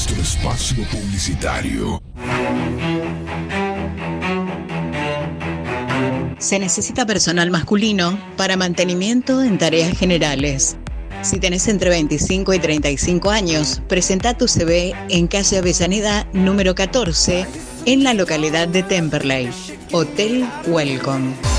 nuestro espacio publicitario. Se necesita personal masculino para mantenimiento en tareas generales. Si tenés entre 25 y 35 años, presenta tu CV en calle Avellaneda número 14 en la localidad de Temperley. Hotel Welcome.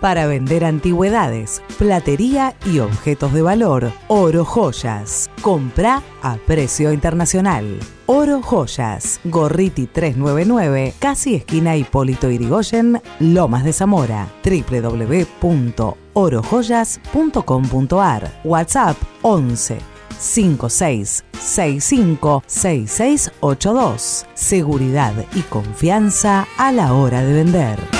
Para vender antigüedades, platería y objetos de valor. Oro Joyas. Compra a precio internacional. Oro Joyas. Gorriti 399, casi esquina Hipólito Irigoyen, Lomas de Zamora. www.orojoyas.com.ar. WhatsApp 11 5665 6682. Seguridad y confianza a la hora de vender.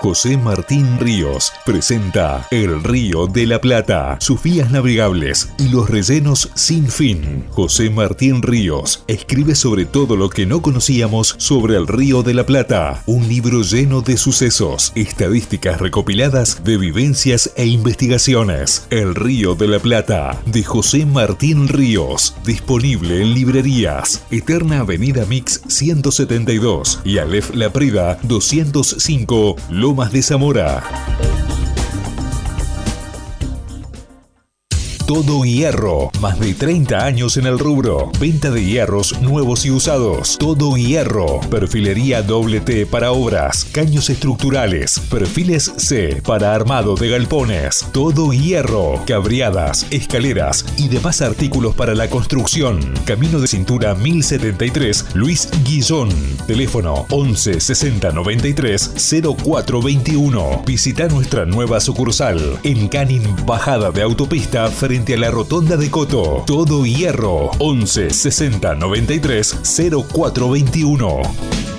José Martín Ríos presenta El Río de la Plata, sus vías navegables y los rellenos sin fin. José Martín Ríos escribe sobre todo lo que no conocíamos sobre el Río de la Plata, un libro lleno de sucesos, estadísticas recopiladas de vivencias e investigaciones. El Río de la Plata, de José Martín Ríos, disponible en librerías. Eterna Avenida Mix 172 y Aleph La Prida 205, más de Zamora. Todo Hierro. Más de 30 años en el rubro. Venta de hierros nuevos y usados. Todo Hierro. Perfilería doble T para obras. Caños estructurales. Perfiles C para armado de galpones. Todo Hierro. Cabriadas, escaleras y demás artículos para la construcción. Camino de cintura 1073 Luis Guillón. Teléfono 11 60 93 0421. Visita nuestra nueva sucursal en Canin Bajada de Autopista frente a la rotonda de Coto. Todo hierro. 11 60 93 0421.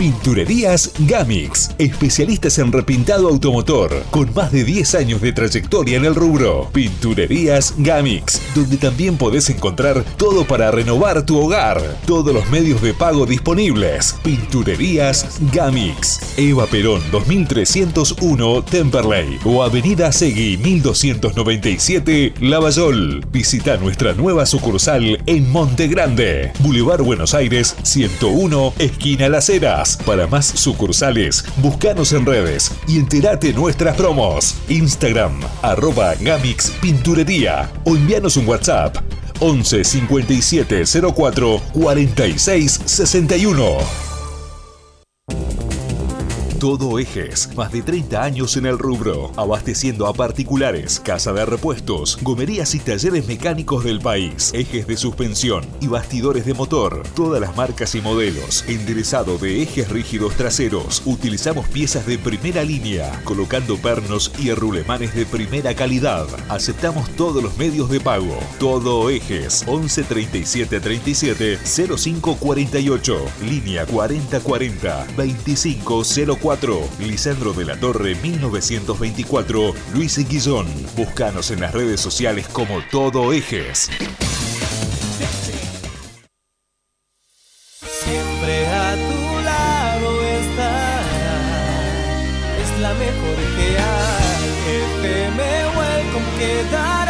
Pinturerías Gamix, especialistas en repintado automotor, con más de 10 años de trayectoria en el rubro. Pinturerías Gamix, donde también podés encontrar todo para renovar tu hogar. Todos los medios de pago disponibles. Pinturerías Gamix. Eva Perón 2301 Temperley o Avenida Segui 1297 Lavallol. Visita nuestra nueva sucursal en Monte Grande, Boulevard Buenos Aires 101, esquina Las Heras. Para más sucursales, búscanos en redes y entérate nuestras promos. Instagram, arroba Gamix Pinturería o envíanos un WhatsApp 11 57 04 46 61. Todo Ejes, más de 30 años en el rubro, abasteciendo a particulares, casa de repuestos, gomerías y talleres mecánicos del país, ejes de suspensión y bastidores de motor, todas las marcas y modelos, enderezado de ejes rígidos traseros, utilizamos piezas de primera línea, colocando pernos y rulemanes de primera calidad. Aceptamos todos los medios de pago. Todo Ejes, 11 37 37 05 48, línea 4040 2504 Lisandro de la Torre 1924, Luis Guillón. Búscanos en las redes sociales como Todo Ejes. Siempre a tu lado estará. Es la mejor que hay. FM Welcome quedará.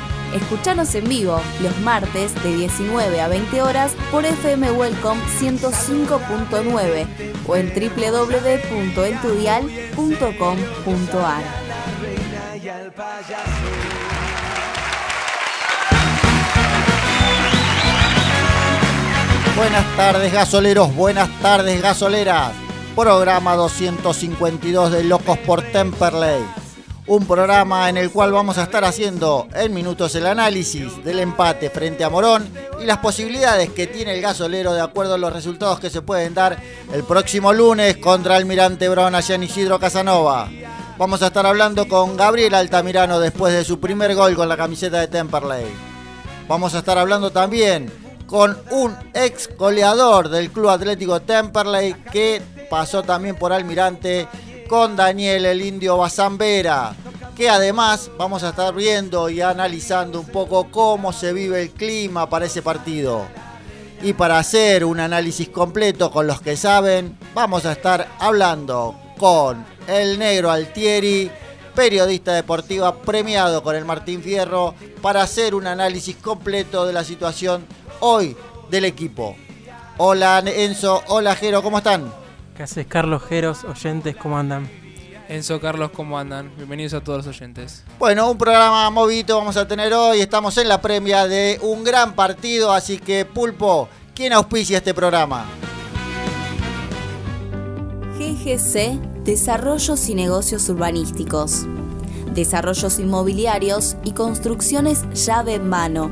Escuchanos en vivo los martes de 19 a 20 horas por FM Welcome 105.9 o en www.entudial.com.ar. Buenas tardes gasoleros, buenas tardes gasoleras. Programa 252 de Locos por Temperley. Un programa en el cual vamos a estar haciendo en minutos el análisis del empate frente a Morón y las posibilidades que tiene el gasolero de acuerdo a los resultados que se pueden dar el próximo lunes contra Almirante Brown allá en Isidro Casanova. Vamos a estar hablando con Gabriel Altamirano después de su primer gol con la camiseta de Temperley. Vamos a estar hablando también con un ex goleador del Club Atlético Temperley que pasó también por Almirante con Daniel el Indio Bazambera, que además vamos a estar viendo y analizando un poco cómo se vive el clima para ese partido. Y para hacer un análisis completo con los que saben, vamos a estar hablando con el negro Altieri, periodista deportiva premiado con el Martín Fierro, para hacer un análisis completo de la situación hoy del equipo. Hola Enzo, hola Jero, ¿cómo están? ¿Qué haces, Carlos Jeros, oyentes? ¿Cómo andan? Enzo, Carlos, ¿cómo andan? Bienvenidos a todos los oyentes. Bueno, un programa movido vamos a tener hoy. Estamos en la premia de un gran partido, así que Pulpo, ¿quién auspicia este programa? GGC, Desarrollos y Negocios Urbanísticos. Desarrollos inmobiliarios y construcciones llave en mano.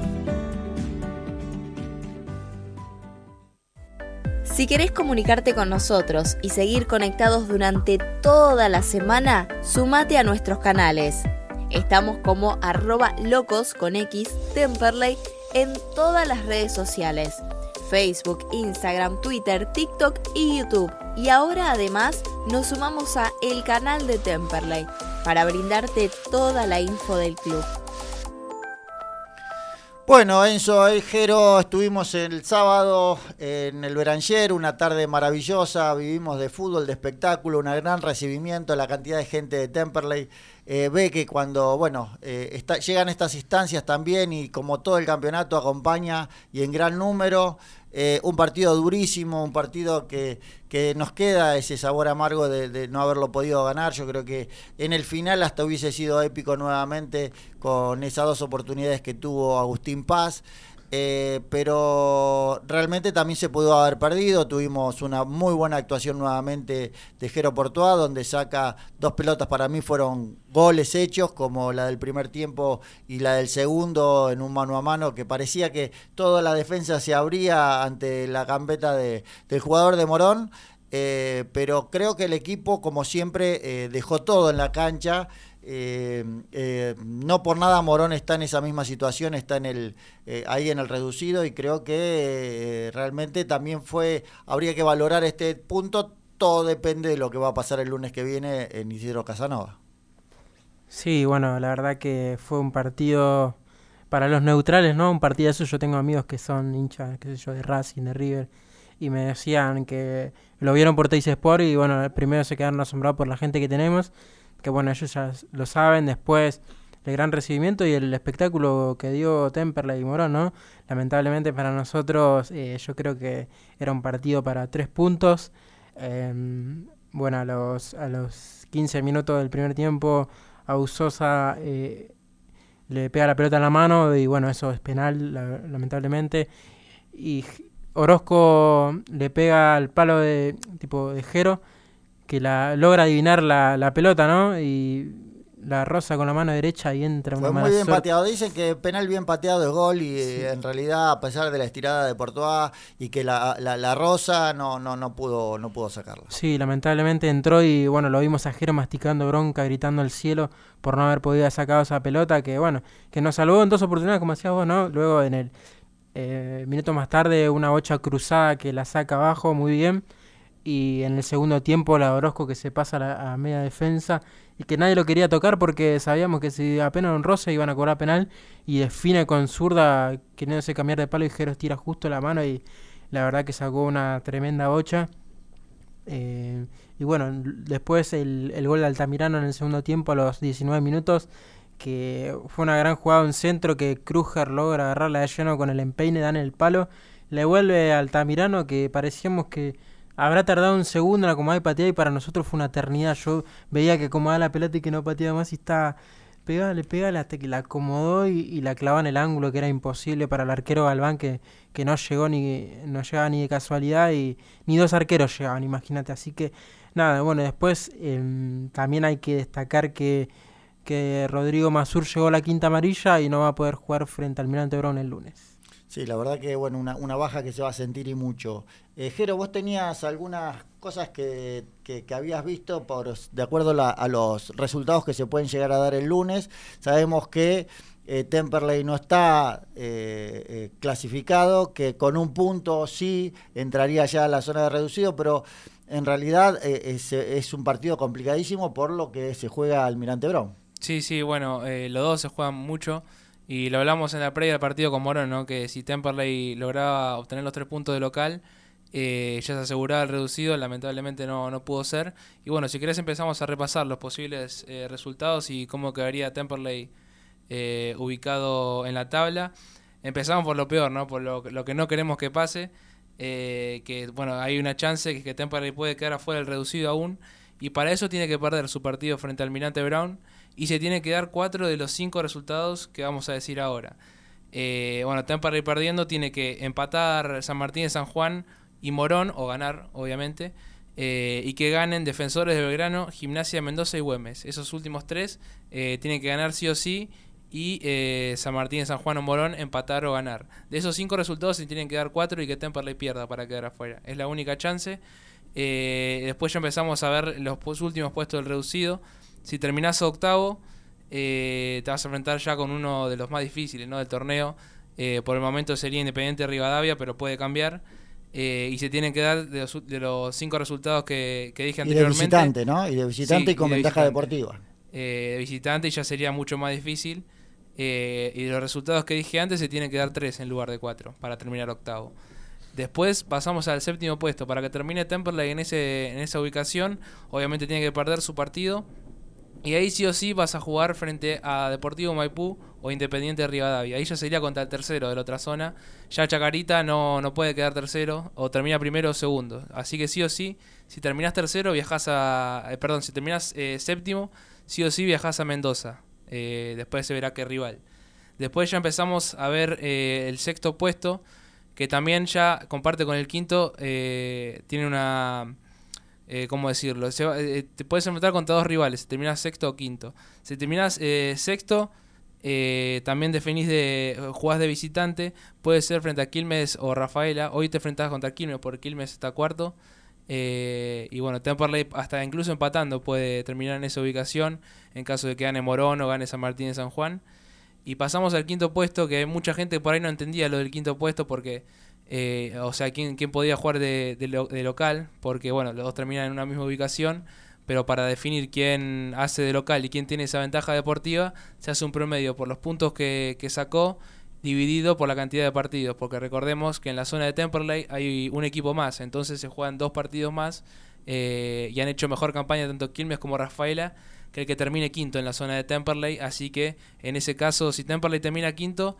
Si querés comunicarte con nosotros y seguir conectados durante toda la semana, sumate a nuestros canales. Estamos como arroba locos con en todas las redes sociales. Facebook, Instagram, Twitter, TikTok y YouTube. Y ahora además nos sumamos a el canal de Temperley para brindarte toda la info del club. Bueno, Enzo Jero, estuvimos el sábado en el Beranger, una tarde maravillosa, vivimos de fútbol, de espectáculo, un gran recibimiento, la cantidad de gente de Temperley. Eh, ve que cuando, bueno, eh, llegan estas instancias también y como todo el campeonato acompaña y en gran número, eh, un partido durísimo, un partido que, que nos queda ese sabor amargo de, de, no haberlo podido ganar. Yo creo que en el final hasta hubiese sido épico nuevamente con esas dos oportunidades que tuvo Agustín Paz. Eh, pero realmente también se pudo haber perdido. Tuvimos una muy buena actuación nuevamente de Jero donde saca dos pelotas para mí fueron goles hechos, como la del primer tiempo y la del segundo en un mano a mano, que parecía que toda la defensa se abría ante la gambeta de, del jugador de Morón. Eh, pero creo que el equipo, como siempre, eh, dejó todo en la cancha. Eh, eh, no por nada Morón está en esa misma situación, está en el eh, ahí en el reducido y creo que eh, realmente también fue, habría que valorar este punto, todo depende de lo que va a pasar el lunes que viene en Isidro Casanova. Sí, bueno, la verdad que fue un partido para los neutrales, ¿no? Un partidazo, yo tengo amigos que son hinchas, qué sé yo, de Racing, de River, y me decían que lo vieron por Teis Sport y bueno, primero se quedaron asombrados por la gente que tenemos que bueno, ellos ya lo saben, después el gran recibimiento y el espectáculo que dio Temperley y Morón, ¿no? Lamentablemente para nosotros eh, yo creo que era un partido para tres puntos. Eh, bueno, a los, a los 15 minutos del primer tiempo, Ausosa eh, le pega la pelota en la mano y bueno, eso es penal, lamentablemente. Y Orozco le pega al palo de tipo de Jero, que la logra adivinar la, la pelota, ¿no? Y la rosa con la mano derecha y entra Fue muy bien pateado. Dicen que penal bien pateado es gol y eh, en realidad, a pesar de la estirada de Portoa y que la, la, rosa no, no, no, pudo, no pudo sacarla. Sí, lamentablemente entró y bueno, lo vimos a Jero masticando bronca, gritando al cielo por no haber podido sacar esa pelota que bueno, que nos salvó en dos oportunidades, como decías vos, ¿no? Luego en el eh, minuto más tarde una bocha cruzada que la saca abajo muy bien y en el segundo tiempo la Orozco que se pasa a, a media defensa y que nadie lo quería tocar porque sabíamos que si apenas un roce iban a cobrar penal y define con zurda queriéndose cambiar de palo y Jeros tira justo la mano y la verdad que sacó una tremenda bocha. Eh, y bueno, después el, el, gol de Altamirano en el segundo tiempo a los 19 minutos, que fue una gran jugada en centro que Kruger logra agarrarla de lleno con el empeine, dan el palo, le vuelve Altamirano que parecíamos que habrá tardado un segundo en acomodar y patear y para nosotros fue una eternidad. Yo veía que acomodaba la pelota y que no pateaba más y estaba pegale, pegale hasta que la acomodó y, la clavaba en el ángulo que era imposible para el arquero Galván que, que no llegó ni no llegaba ni de casualidad y ni dos arqueros llegaban, imagínate. Así que nada, bueno, después em, también hay que destacar que, que Rodrigo Mazur llegó a la quinta amarilla y no va a poder jugar frente al Mirante Brown el lunes. Sí, la verdad que bueno, una, una baja que se va a sentir y mucho. Eh, Jero, vos tenías algunas cosas que, que, habías visto por de acuerdo a los resultados que se pueden llegar a dar el lunes. Sabemos que eh, Temperley no está eh, eh, clasificado, que con un punto sí entraría ya a la zona de reducido, pero en realidad es, es, un partido complicadísimo por lo que se juega Almirante Brown. Sí, sí, bueno, los dos se juegan mucho. Y lo hablamos en la previa del partido con Morón, ¿no? que si Temperley lograba obtener los tres puntos de local, eh, ya se aseguraba el reducido, lamentablemente no, no pudo ser. Y bueno, si querés empezamos a repasar los posibles eh, resultados y cómo quedaría Temperley eh, ubicado en la tabla. Empezamos por lo peor, ¿no? por lo, que no queremos que pase, que bueno, hay una chance que, que Temperley puede quedar afuera del reducido aún, y para eso tiene que perder su partido frente al Almirante Brown y se tiene que dar cuatro de los cinco resultados que vamos a decir ahora. Eh, bueno, para ir perdiendo, tiene que empatar San Martín San Juan y Morón, o ganar, obviamente, eh, y que ganen Defensores de Belgrano, Gimnasia Mendoza y Güemes. Esos últimos tres eh, tienen que ganar sí o sí, y eh, San Martín San Juan o Morón empatar o ganar. De esos cinco resultados se tienen que dar cuatro y que Temperley pierda para quedar afuera. Es la única chance. después ya empezamos a ver los últimos puestos del reducido. Si terminás octavo, eh, te vas a enfrentar ya con uno de los más difíciles ¿no? del torneo. Eh, por el momento sería Independiente Rivadavia, pero puede cambiar. Eh, y se tienen que dar de los, cinco resultados que, dije anteriormente. Y de visitante, ¿no? Y de visitante y con ventaja deportiva. de visitante ya sería mucho más difícil. y de los resultados que dije antes se tienen que dar tres en lugar de cuatro para terminar octavo. Después pasamos al séptimo puesto. Para que termine Temperley en, ese, en esa ubicación, obviamente tiene que perder su partido y ahí sí o sí vas a jugar frente a Deportivo Maipú o Independiente de Rivadavia. Ahí ya sería contra el tercero de la otra zona. Ya Chacarita no, no puede quedar tercero o termina primero o segundo. Así que sí o sí, si terminas tercero, viajas a. Eh, perdón, si terminas eh, séptimo, sí o sí viajas a Mendoza. Eh, después se verá qué rival. Después ya empezamos a ver el sexto puesto, que también ya comparte con el quinto. tiene una eh, ¿cómo decirlo? Eh, eh, te puedes enfrentar contra dos rivales, terminas sexto o quinto. Si terminas eh, sexto, también definís de jugás de visitante, puede ser frente a Quilmes o Rafaela. Hoy te enfrentás contra Quilmes porque Quilmes está cuarto. y bueno, Temperley hasta incluso empatando puede terminar en esa ubicación en caso de que gane Morón o gane San Martín de San Juan. Y pasamos al quinto puesto, que mucha gente por ahí no entendía lo del quinto puesto porque eh, o sea, ¿quién, quién podía jugar de, de, local, porque bueno, los dos terminan en una misma ubicación, pero para definir quién hace de local y quién tiene esa ventaja deportiva, se hace un promedio por los puntos que, que sacó dividido por la cantidad de partidos, porque recordemos que en la zona de Temperley hay un equipo más, entonces se juegan dos partidos más eh, y han hecho mejor campaña tanto Quilmes como Rafaela que el que termine quinto en la zona de Temperley, así que en ese caso si Temperley termina quinto,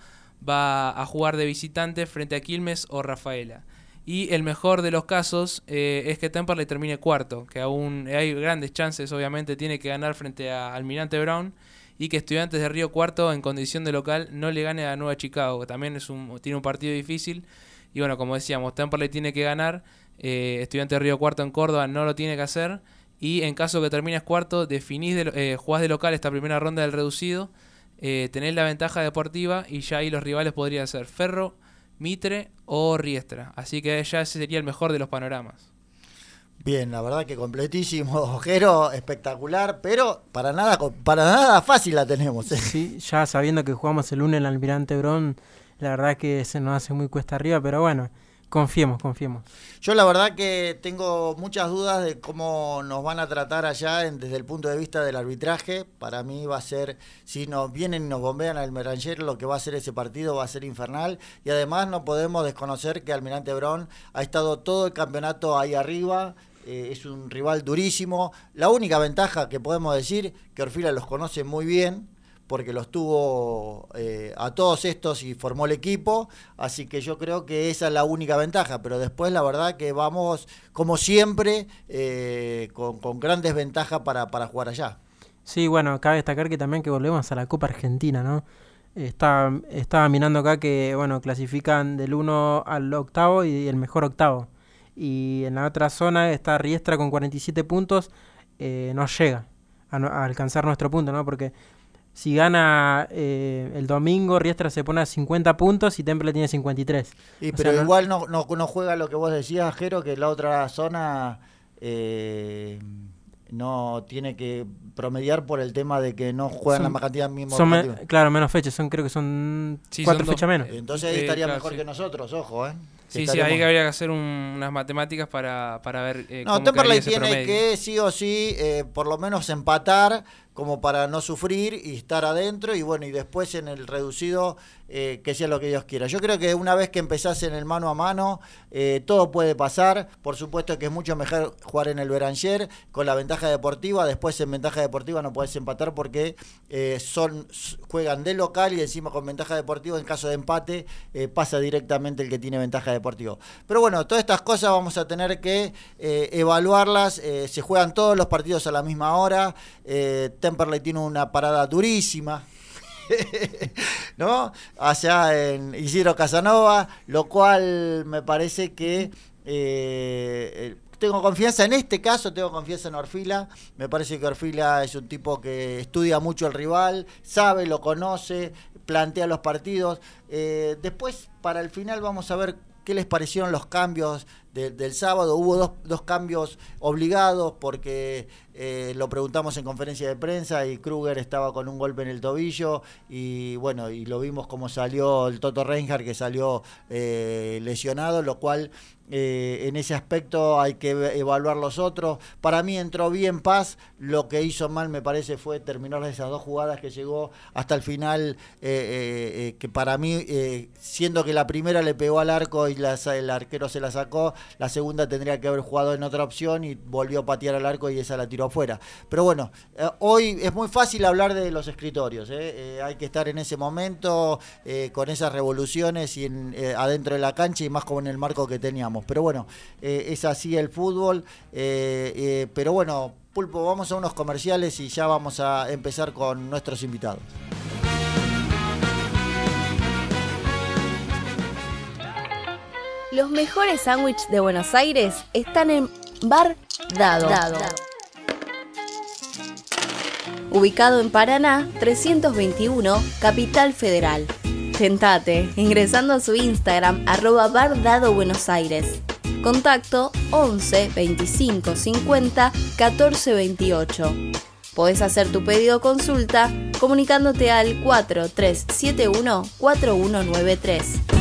va a jugar de visitante frente a Quilmes o Rafaela. Y el mejor de los casos eh, es que Temperley termine cuarto, que aún hay grandes chances, obviamente, tiene que ganar frente a Almirante Brown y que Estudiantes de Río Cuarto en condición de local no le gane a Nueva Chicago, que también es un, tiene un partido difícil. Y bueno, como decíamos, Temperley tiene que ganar, eh, Estudiantes de Río Cuarto en Córdoba no lo tiene que hacer. Y en caso que termines cuarto, definís de, eh, jugás de local esta primera ronda del reducido, eh, tenés la ventaja deportiva y ya ahí los rivales podrían ser Ferro, Mitre o Riestra. Así que ya ese sería el mejor de los panoramas. Bien, la verdad que completísimo, Ojero, espectacular, pero para nada, para nada fácil la tenemos. ¿eh? Sí, ya sabiendo que jugamos el lunes en el Almirante Brón, la verdad que se nos hace muy cuesta arriba, pero bueno, confiemos, confiemos. Yo la verdad que tengo muchas dudas de cómo nos van a tratar allá desde el punto de vista del arbitraje. Para mí va a ser, si nos vienen y nos bombean al Meranger, lo que va a ser ese partido va a ser infernal. Y además no podemos desconocer que Almirante Brón ha estado todo el campeonato ahí arriba, eh, es un rival durísimo. La única ventaja que podemos decir que Orfila los conoce muy bien porque los tuvo eh, a todos estos y formó el equipo, así que yo creo que esa es la única ventaja, pero después la verdad que vamos, como siempre, eh, con, grandes ventajas para, para jugar allá. Sí, bueno, cabe destacar que también que volvemos a la Copa Argentina, ¿no? Estaba, estaba mirando acá que, bueno, clasifican del 1 al octavo y el mejor octavo y en la otra zona está Riestra con 47 puntos, eh, no llega a, alcanzar nuestro punto, ¿no? Porque si gana eh, el domingo, Riestra se pone a 50 puntos y Temple tiene 53. Y, pero igual no, no, no, juega lo que vos decías, Jero, que la otra zona... Eh, no tiene que promediar por el tema de que no juegan la más cantidad mismo. claro, menos fechas, son creo que son cuatro fechas menos. Entonces ahí estaría mejor que nosotros, ojo, ¿eh? Sí, sí, ahí habría que hacer unas matemáticas para, para ver. Eh, no, Temperley tiene que sí o sí, eh, por lo menos empatar como para no sufrir y estar adentro y bueno, y después en el reducido eh, que sea lo que Dios quiera. Yo creo que una vez que empezás en el mano a mano, eh, todo puede pasar. Por supuesto que es mucho mejor jugar en el Beranger con la ventaja deportiva. Después en ventaja deportiva no puedes empatar porque son juegan de local y encima con ventaja deportiva en caso de empate pasa directamente el que tiene ventaja deportiva. Pero bueno, todas estas cosas vamos a tener que evaluarlas. se juegan todos los partidos a la misma hora. Temperley tiene una parada durísima. ¿no? Allá en Isidro Casanova, lo cual me parece que eh, tengo confianza en este caso, tengo confianza en Orfila. Me parece que Orfila es un tipo que estudia mucho el rival, sabe, lo conoce, plantea los partidos. Eh, después, para el final, vamos a ver qué les parecieron los cambios del sábado. Hubo dos, dos cambios obligados porque eh, lo preguntamos en conferencia de prensa y Kruger estaba con un golpe en el tobillo y bueno, y lo vimos como salió el Toto Reinhardt que salió eh, lesionado, lo cual eh, en ese aspecto hay que evaluar los otros. Para mí entró bien Paz, lo que hizo mal me parece fue terminar esas dos jugadas que llegó hasta el final, que para mí, siendo que la primera le pegó al arco y el arquero se la sacó, la segunda tendría que haber jugado en otra opción y volvió a patear al arco y esa la tiró afuera. Pero bueno, eh, hoy es muy fácil hablar de los escritorios, ¿eh? Eh, hay que estar en ese momento con esas revoluciones y adentro de la cancha y más como en el marco que teníamos. Pero bueno, es así el fútbol, pero bueno, Pulpo, vamos a unos comerciales y ya vamos a empezar con nuestros invitados. Los mejores sándwiches de Buenos Aires están en Bar Dado. Ubicado en Paraná 321, Capital Federal. Tentate ingresando a su Instagram arroba Bar Dado Buenos Aires. Contacto 11 25 50 14 28. Podés hacer tu pedido o consulta comunicándote al 4371 4193.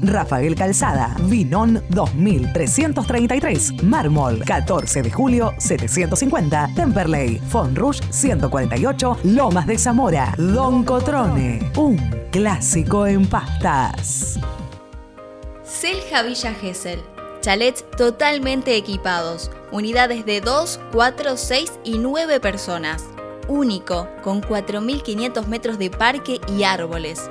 Rafael Calzada, Vinón 2333, Mármol 14 de julio 750, Temperley, Rouge 148, Lomas de Zamora, Don Cotrone, un clásico en pastas. Selja Villa Gesell. Chalets totalmente equipados, unidades de 2, 4, 6 y 9 personas. Único, con 4.500 metros de parque y árboles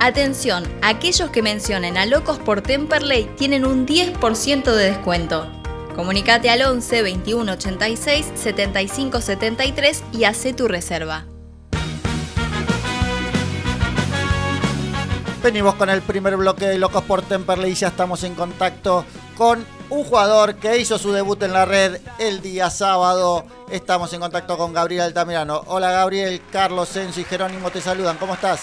Atención, aquellos que mencionen a Locos por Temperley tienen un 10% de descuento. Comunicate al 11 21 86 75 73 y hace tu reserva. Venimos con el primer bloque de Locos por Temperley y ya estamos en contacto con un jugador que hizo su debut en la red el día sábado. Estamos en contacto con Gabriel Altamirano. Hola Gabriel, Carlos Senso y Jerónimo te saludan. ¿Cómo estás?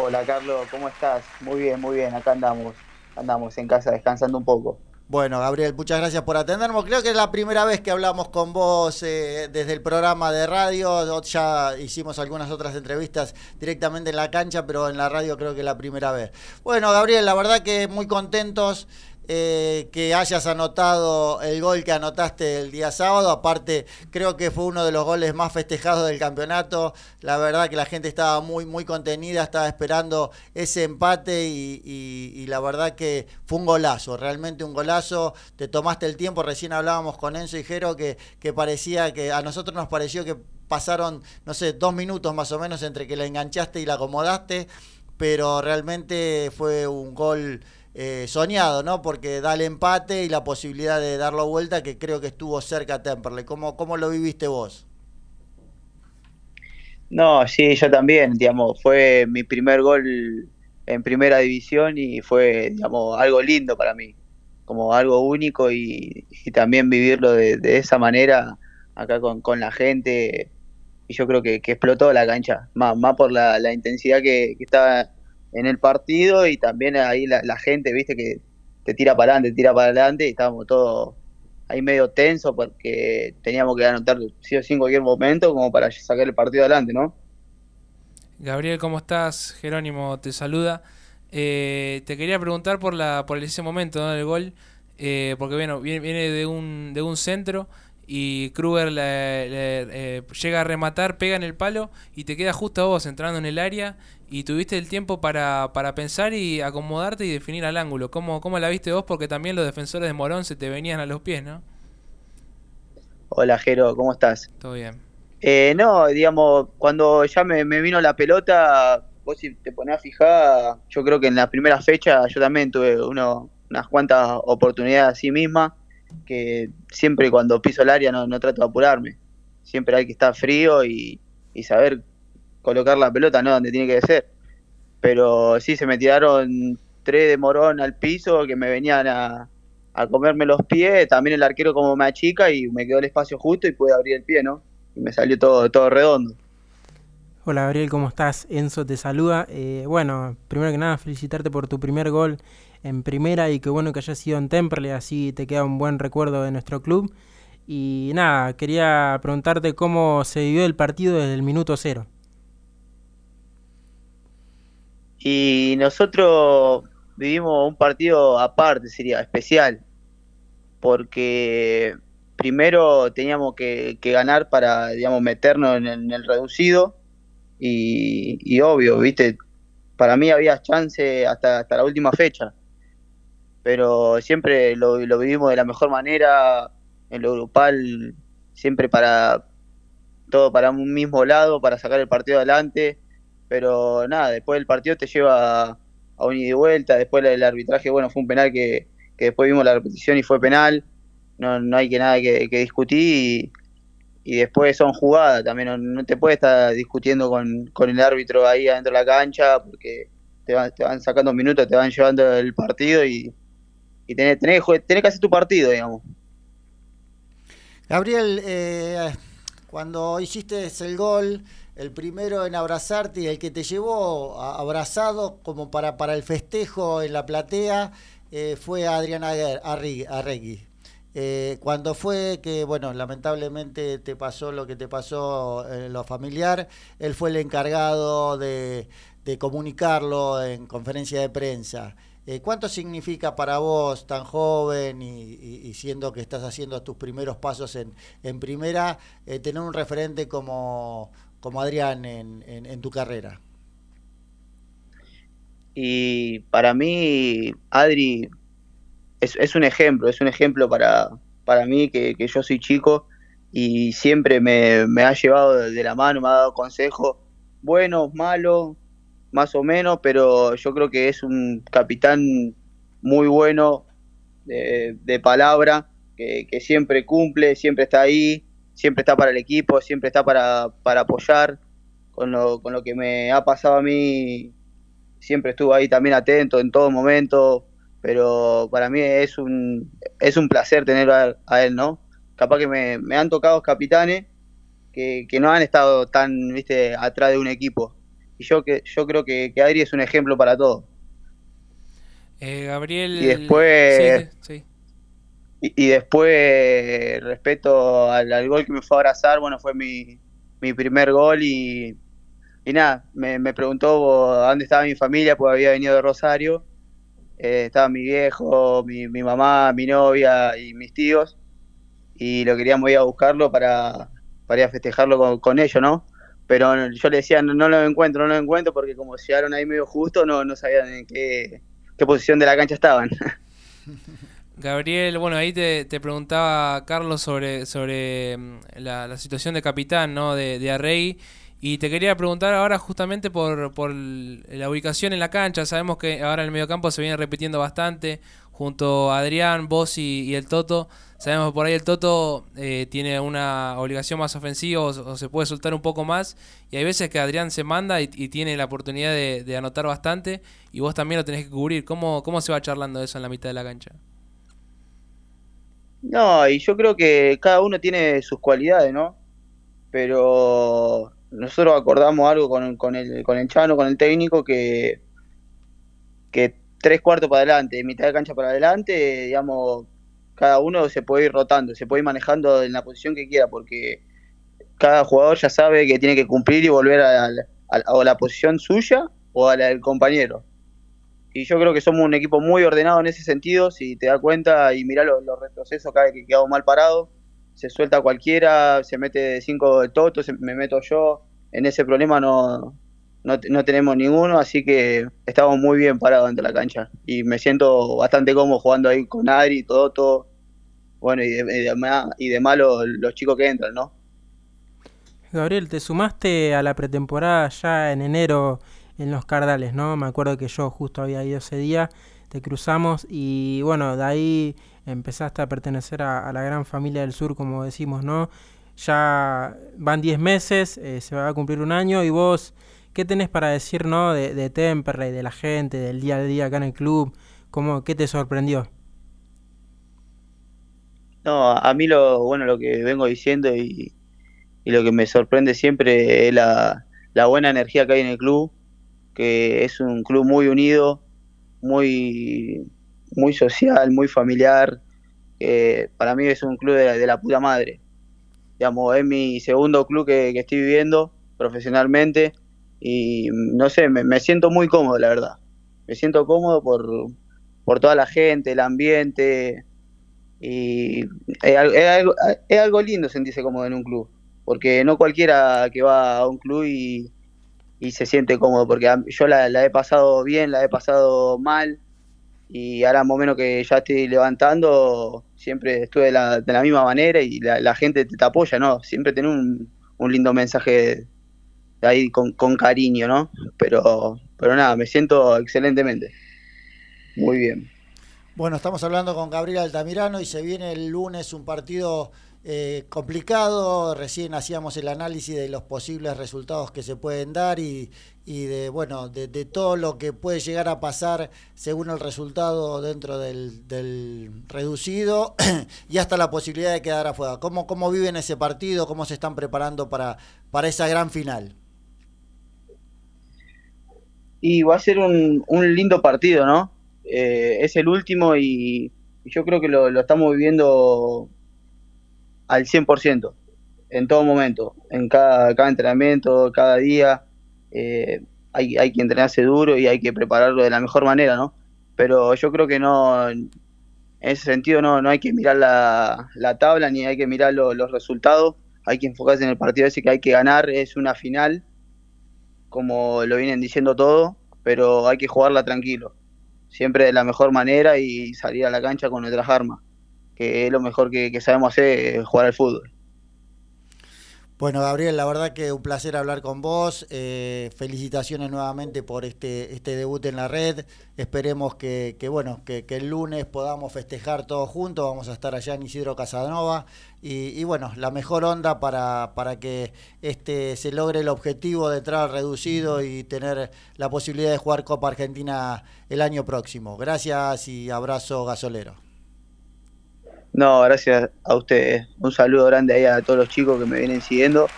Hola Carlos, ¿cómo estás? Muy bien, muy bien, acá andamos, andamos en casa descansando un poco. Bueno, Gabriel, muchas gracias por atendernos. Creo que es la primera vez que hablamos con vos eh, desde el programa de radio. Ya hicimos algunas otras entrevistas directamente en la cancha, pero en la radio creo que es la primera vez. Bueno, Gabriel, la verdad que muy contentos eh, que hayas anotado el gol que anotaste el día sábado. Aparte, creo que fue uno de los goles más festejados del campeonato. La verdad que la gente estaba muy, muy contenida, estaba esperando ese empate y, la verdad que fue un golazo, realmente un golazo. Te tomaste el tiempo, recién hablábamos con Enzo y Jero que, que parecía que a nosotros nos pareció que pasaron, no sé, dos minutos más o menos entre que la enganchaste y la acomodaste, pero realmente fue un gol eh, soñado, ¿no? Porque da el empate y la posibilidad de darlo vuelta, que creo que estuvo cerca a Temperley. ¿Cómo, ¿Cómo lo viviste vos? No, sí, yo también, digamos, fue mi primer gol en primera división y fue, digamos, algo lindo para mí, como algo único y, también vivirlo de, esa manera acá con, con, la gente y yo creo que, explotó la cancha, más, más por la, intensidad que, que estaba en el partido y también ahí la, gente, viste, que te tira para adelante, tira para adelante y estábamos todos ahí medio tenso porque teníamos que anotar sí o sí en cualquier momento como para sacar el partido adelante, ¿no? Gabriel, ¿cómo estás? Jerónimo te saluda. Eh, te quería preguntar por la por ese momento ¿no? del gol, eh, porque bueno, viene, viene de un, de un centro y Kruger eh, llega a rematar, pega en el palo y te queda justo a vos entrando en el área y tuviste el tiempo para, para pensar y acomodarte y definir al ángulo. ¿Cómo, ¿Cómo la viste vos? Porque también los defensores de Morón se te venían a los pies, ¿no? Hola Jero, ¿cómo estás? Todo bien. Eh, no, digamos, cuando ya me, vino la pelota, vos si te ponés a fijar, yo creo que en la primera fecha yo también tuve uno, unas cuantas oportunidades así misma que siempre cuando piso el área no, no trato de apurarme. Siempre hay que estar frío y, saber colocar la pelota no donde tiene que ser. Pero sí se me tiraron tres de morón al piso que me venían a, a comerme los pies, también el arquero como me achica y me quedó el espacio justo y pude abrir el pie, ¿no? Y me salió todo, todo redondo. Hola Gabriel, ¿cómo estás? Enzo te saluda. Eh, bueno, primero que nada felicitarte por tu primer gol en primera y qué bueno que hayas sido en Temperley, así te queda un buen recuerdo de nuestro club. Y nada, quería preguntarte cómo se vivió el partido desde el minuto cero. Y nosotros vivimos un partido aparte, sería especial, porque primero teníamos que, ganar para, digamos, meternos en el, reducido. Y, obvio, viste, para mí había chance hasta, hasta la última fecha, pero siempre lo, lo vivimos de la mejor manera, en lo grupal, siempre para todo para un mismo lado, para sacar el partido adelante, pero nada, después del partido te lleva a un ida y vuelta. Después el arbitraje, bueno, fue un penal que, después vimos la repetición y fue penal. No, no hay que nada que, discutir. Y, después son jugadas también. No, te puedes estar discutiendo con, el árbitro ahí adentro de la cancha porque te van, te van sacando minutos, te van llevando el partido y, y tenés, tenés, tenés que hacer tu partido, digamos. Gabriel, eh, cuando hiciste el gol, el primero en abrazarte y el que te llevó abrazado como para, para el festejo en la platea eh, fue Adrián Arregui. Eh, cuando fue que, bueno, lamentablemente te pasó lo que te pasó en lo familiar, él fue el encargado de, comunicarlo en conferencia de prensa. Eh, ¿Cuánto significa para vos, tan joven y, siendo que estás haciendo tus primeros pasos en, en primera, tener un referente como, como Adrián en, en, tu carrera? Y para mí, Adri es, un ejemplo, es un ejemplo para, para mí que, yo soy chico y siempre me, ha llevado de la mano, me ha dado consejos buenos, malos, más o menos, pero yo creo que es un capitán muy bueno de, palabra, que, que, siempre cumple, siempre está ahí, siempre está para el equipo, siempre está para, para apoyar. Con lo, con lo que me ha pasado a mí, siempre estuvo ahí también atento en todo momento, pero para mí es un, es un placer tenerlo a, él, ¿no? Capaz que me, me han tocado capitanes que, que, no han estado tan, viste, atrás de un equipo. Y yo que yo creo que, que Adri es un ejemplo para todo. Eh, Gabriel. Y después. sí. Y, después, respecto al, gol que me fue a abrazar, bueno, fue mi, mi primer gol y, nada, me, me, preguntó dónde estaba mi familia, pues había venido de Rosario. Eh, estaba mi viejo, mi, mi, mamá, mi novia y mis tíos. Y lo queríamos ir a buscarlo para, para ir a festejarlo con, con ellos, ¿no? Pero yo le decía, no, no, lo encuentro, no lo encuentro, porque como llegaron ahí medio justo, no, no sabían en qué, qué posición de la cancha estaban. Gabriel, bueno, ahí te, preguntaba Carlos sobre, sobre mm, la, situación de capitán, ¿no? De, de Arrey. Y te quería preguntar ahora justamente por, por la ubicación en la cancha. Sabemos que ahora en el mediocampo se viene repitiendo bastante junto a Adrián, vos y, el Toto. Sabemos que por ahí el Toto eh, tiene una obligación más ofensiva o, se puede soltar un poco más. Y hay veces que Adrián se manda y, tiene la oportunidad de, de, anotar bastante y vos también lo tenés que cubrir. ¿Cómo, ¿Cómo se va charlando eso en la mitad de la cancha? No, y yo creo que cada uno tiene sus cualidades, ¿no? Pero nosotros acordamos algo con, con, el, con el Chano, con el técnico, que, que tres cuartos para adelante, mitad de cancha para adelante, digamos, cada uno se puede ir rotando, se puede ir manejando en la posición que quiera, porque cada jugador ya sabe que tiene que cumplir y volver a la, a la posición suya o a la del compañero y yo creo que somos un equipo muy ordenado en ese sentido, si te das cuenta y mirá los, retrocesos cada vez que quedamos mal parado, se suelta cualquiera, se mete cinco de Toto, me meto yo, en ese problema no, no, tenemos ninguno, así que estamos muy bien parados de la cancha y me siento bastante cómodo jugando ahí con Adri, Toto, bueno, y de, y de malo los chicos que entran, ¿no? Gabriel, te sumaste a la pretemporada ya en enero en los Cardales, ¿no? Me acuerdo que yo justo había ido ese día, te cruzamos y bueno, de ahí empezaste a pertenecer a, la gran familia del sur, como decimos, ¿no? Ya van 10 meses, eh, se va a cumplir un año y vos, ¿qué tenés para decir no de, de Temperley, de la gente, del día a día acá en el club? ¿Cómo, ¿Qué te sorprendió? No, a mí lo bueno lo que vengo diciendo y, lo que me sorprende siempre es la, buena energía que hay en el club, que es un club muy unido, muy, muy social, muy familiar. Para mí es un club de de la, puta madre. Digamos, es mi segundo club que, que estoy viviendo profesionalmente y no sé, me, me, siento muy cómodo, la verdad. Me siento cómodo por, por toda la gente, el ambiente, y es algo, es algo lindo sentirse cómodo en un club, porque no cualquiera que va a un club y, y se siente cómodo, porque yo la, la, he pasado bien, la he pasado mal, y ahora más o menos que ya estoy levantando, siempre estuve de la, de la misma manera y la, gente te, apoya, ¿no? Siempre tener un, un lindo mensaje ahí con, con, cariño, ¿no? Pero, pero nada, me siento excelentemente. Muy bien. Bueno, estamos hablando con Gabriel Altamirano y se viene el lunes un partido eh, complicado. Recién hacíamos el análisis de los posibles resultados que se pueden dar y, y de bueno de, todo lo que puede llegar a pasar según el resultado dentro del, del reducido y hasta la posibilidad de quedar afuera. ¿Cómo, ¿Cómo viven ese partido? ¿Cómo se están preparando para, para esa gran final? Y va a ser un, un lindo partido, ¿no? Eh, es el último y, y yo creo que lo, lo, estamos viviendo al 100%, en todo momento, en cada, cada entrenamiento, cada día. Eh, hay, hay que entrenarse duro y hay que prepararlo de la mejor manera, ¿no? Pero yo creo que no, en ese sentido no, no hay que mirar la, la tabla ni hay que mirar lo, los resultados, hay que enfocarse en el partido ese que hay que ganar, es una final, como lo vienen diciendo todo, pero hay que jugarla tranquilo siempre de la mejor manera y salir a la cancha con nuestras armas, que es lo mejor que, sabemos hacer, jugar al fútbol. Bueno, Gabriel, la verdad que un placer hablar con vos. Eh, felicitaciones nuevamente por este, este debut en la red. Esperemos que, bueno, que, el lunes podamos festejar todos juntos. Vamos a estar allá en Isidro Casanova. Y, y, bueno, la mejor onda para, para que este se logre el objetivo de entrar reducido y tener la posibilidad de jugar Copa Argentina el año próximo. Gracias y abrazo gasolero. No, gracias a ustedes. Un saludo grande ahí a todos los chicos que me vienen siguiendo.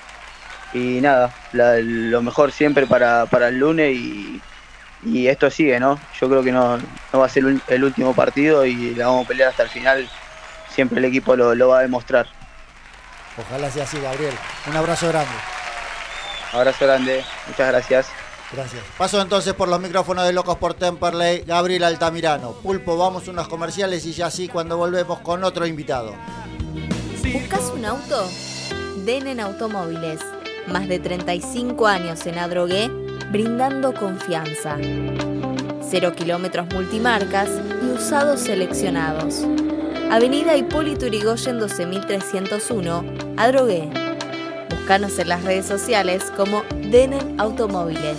Y nada, la, lo mejor siempre para, para el lunes y, y, esto sigue, ¿no? Yo creo que no, no va a ser el, el, último partido y la vamos a pelear hasta el final. Siempre el equipo lo, lo va a demostrar. Ojalá sea así, Gabriel. Un abrazo grande. Abrazo grande. Muchas gracias. Gracias. Paso entonces por los micrófonos de Locos por Temperley, Gabriel Altamirano. Pulpo, vamos unos comerciales y ya así cuando volvemos con otro invitado. ¿Buscas un auto? Denen Automóviles. Más de 35 años en Adrogué, brindando confianza. Cero kilómetros multimarcas y usados seleccionados. Avenida Hipólito Yrigoyen 12301, Adrogué. Búscanos en las redes sociales como Denen Automóviles.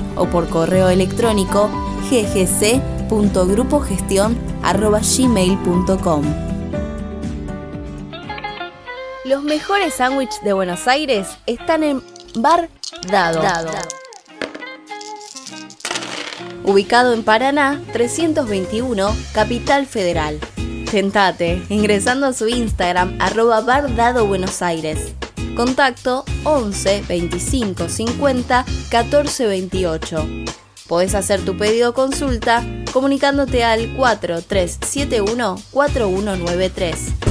o por correo electrónico ggc.grupogestion.gmail.com Los mejores sándwiches de Buenos Aires están en Bar Dado. Dado. Ubicado en Paraná 321, Capital Federal. Tentate ingresando a su Instagram arroba Buenos Aires. Contacto 11 25 50 14 28. Podés hacer tu pedido o consulta comunicándote al 4371 4193.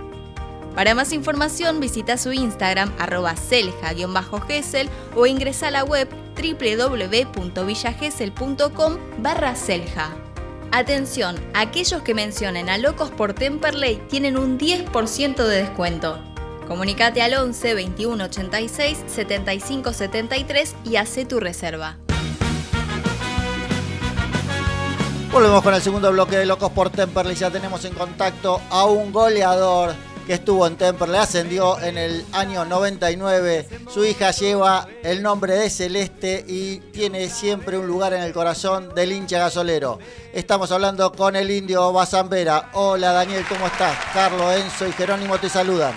Para más información visita su Instagram arroba selja-gesel o ingresa a la web www.villagesel.com barra selja. Atención, aquellos que mencionen a Locos por Temperley tienen un 10% de descuento. Comunicate al 11 21 86 75 73 y hace tu reserva. Volvemos con el segundo bloque de Locos por Temperley. Ya tenemos en contacto a un goleador que estuvo en Temperley, ascendió en el año 99. Su hija lleva el nombre de Celeste y tiene siempre un lugar en el corazón del hincha gasolero. Estamos hablando con el indio Bazambera. Hola Daniel, ¿cómo estás? Carlos, Enzo y Jerónimo te saludan.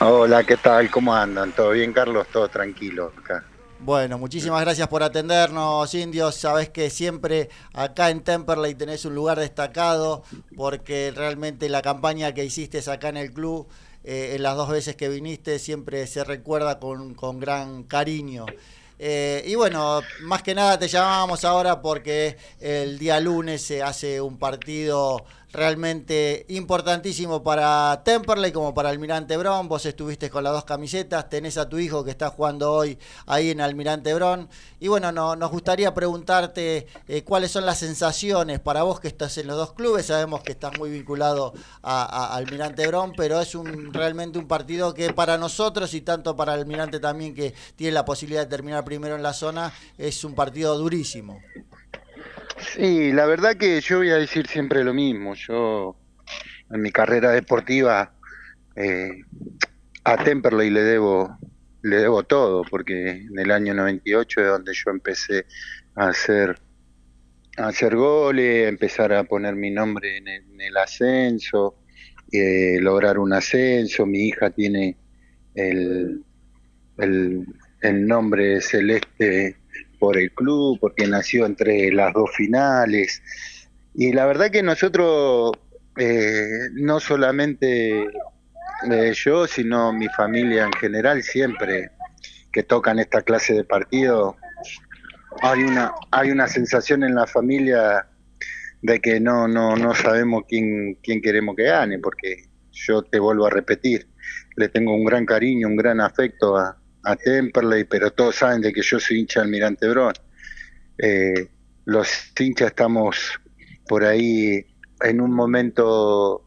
Hola, ¿qué tal? ¿Cómo andan? ¿Todo bien, Carlos? Todo tranquilo acá. Bueno, muchísimas gracias por atendernos, indios. Sabes que siempre acá en Temperley tenés un lugar destacado porque realmente la campaña que hiciste acá en el club, eh, en las dos veces que viniste, siempre se recuerda con, con gran cariño. Eh, y bueno, más que nada te llamábamos ahora porque el día lunes se hace un partido realmente importantísimo para Temperley como para Almirante Brown. Vos estuviste con las dos camisetas, tenés a tu hijo que está jugando hoy ahí en Almirante Brown. Y bueno, no, nos gustaría preguntarte eh, cuáles son las sensaciones para vos que estás en los dos clubes. Sabemos que estás muy vinculado a, Almirante Brown, pero es un realmente un partido que para nosotros y tanto para Almirante también que tiene la posibilidad de terminar primero en la zona, es un partido durísimo. Sí, la verdad que yo voy a decir siempre lo mismo. Yo en mi carrera deportiva eh, a Temperley le debo le debo todo porque en el año 98 es donde yo empecé a hacer a hacer goles, a empezar a poner mi nombre en el, ascenso, eh, lograr un ascenso. Mi hija tiene el, el, el nombre celeste por el club, porque nació entre las dos finales. Y la verdad que nosotros, eh, no solamente eh, yo, sino mi familia en general, siempre que tocan esta clase de partido, hay una, hay una sensación en la familia de que no, no, no sabemos quién, quién queremos que gane, porque yo te vuelvo a repetir, le tengo un gran cariño, un gran afecto a, a Temperley, pero todos saben de que yo soy hincha del Almirante Bron. Eh, los hinchas estamos por ahí en un momento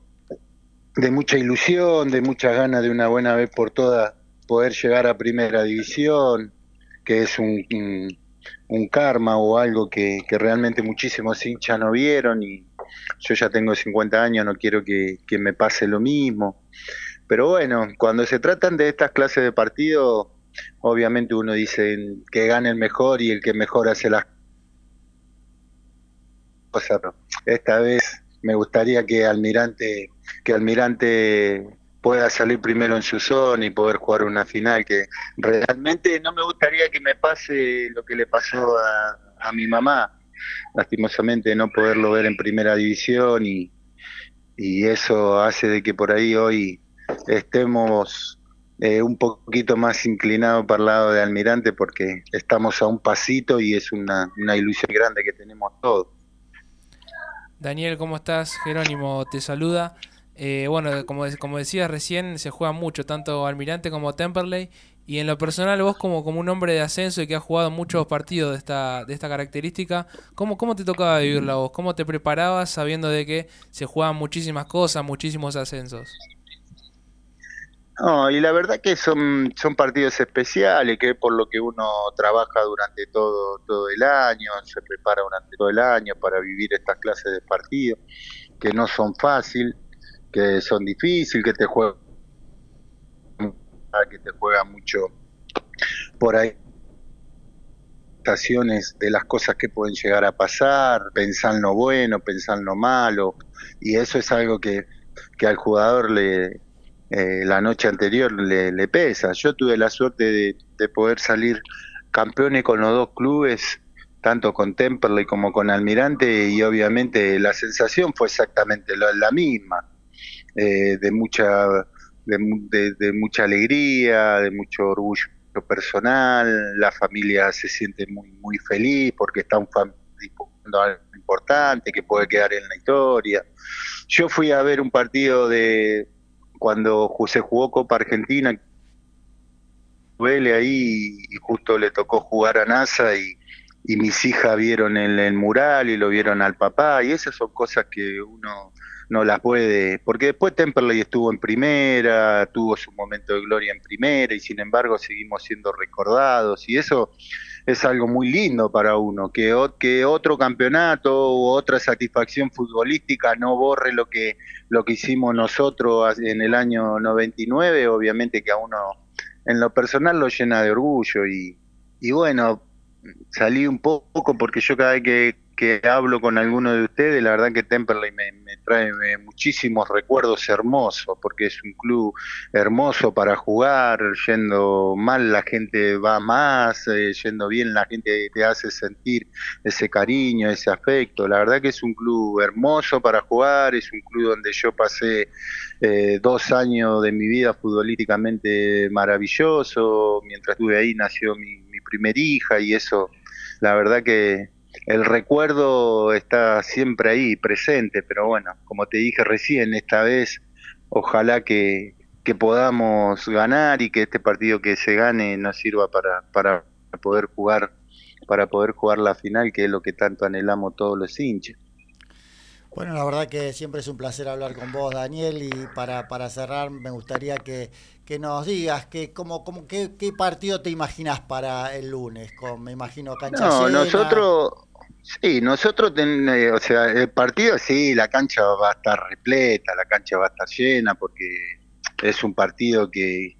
de mucha ilusión, de muchas ganas de una buena vez por todas poder llegar a primera división, que es un, un, karma o algo que, que, realmente muchísimos hinchas no vieron y yo ya tengo 50 años, no quiero que, que me pase lo mismo. Pero bueno, cuando se tratan de estas clases de partido, obviamente uno dice que gane el mejor y el que mejor hace las cosas. Esta vez me gustaría que Almirante, que Almirante pueda salir primero en su zona y poder jugar una final que realmente no me gustaría que me pase lo que le pasó a, a mi mamá, lastimosamente no poderlo ver en primera división y, y eso hace de que por ahí hoy estemos eh, un poquito más inclinados para el lado de Almirante porque estamos a un pasito y es una, una ilusión grande que tenemos todos. Daniel, ¿cómo estás? Jerónimo te saluda. Eh, bueno, como, como decías recién, se juega mucho, tanto Almirante como Temperley. Y en lo personal, vos como, como un hombre de ascenso y que has jugado muchos partidos de esta, de esta característica, ¿cómo, ¿cómo te tocaba vivirla vos? ¿Cómo te preparabas sabiendo de que se juegan muchísimas cosas, muchísimos ascensos? No, y la verdad que son, son partidos especiales, que es por lo que uno trabaja durante todo, todo el año, se prepara durante todo el año para vivir estas clases de partidos, que no son fáciles, que son difíciles, que te juegan que te juega mucho por ahí de las cosas que pueden llegar a pasar, pensar en lo bueno, pensar en lo malo, y eso es algo que, que al jugador le, eh, la noche anterior le, pesa. Yo tuve la suerte de, de, poder salir campeones con los dos clubes, tanto con Temperley como con Almirante, y obviamente la sensación fue exactamente la, misma, eh, de mucha de, mucha alegría, de mucho orgullo personal, la familia se siente muy muy feliz porque está un disputando algo importante que puede quedar en la historia. Yo fui a ver un partido de cuando se jugó Copa Argentina, Vele ahí y justo le tocó jugar a NASA y, mis hijas vieron el, el mural y lo vieron al papá y esas son cosas que uno no la puede, porque después Temperley estuvo en primera, tuvo su momento de gloria en primera y sin embargo seguimos siendo recordados y eso es algo muy lindo para uno, que, que otro campeonato u otra satisfacción futbolística no borre lo que, lo que hicimos nosotros en el año 99, obviamente que a uno en lo personal lo llena de orgullo y, y bueno, salí un poco porque yo cada vez que que hablo con alguno de ustedes, la verdad que Temperley me, trae muchísimos recuerdos hermosos, porque es un club hermoso para jugar, yendo mal la gente va más, eh, yendo bien la gente te hace sentir ese cariño, ese afecto. La verdad que es un club hermoso para jugar, es un club donde yo pasé eh, dos años de mi vida futbolísticamente maravilloso, mientras estuve ahí nació mi, mi primer hija y eso, la verdad que el recuerdo está siempre ahí, presente, pero bueno, como te dije recién, esta vez ojalá que, que podamos ganar y que este partido que se gane nos sirva para, para poder jugar para poder jugar la final, que es lo que tanto anhelamos todos los hinchas. Bueno, la verdad que siempre es un placer hablar con vos, Daniel, y para, para cerrar me gustaría que, que nos digas que como, como qué, qué partido te imaginas para el lunes, con me imagino cancha No, nosotros Sí, nosotros, ten, eh, o sea, el partido sí, la cancha va a estar repleta, la cancha va a estar llena porque es un partido que,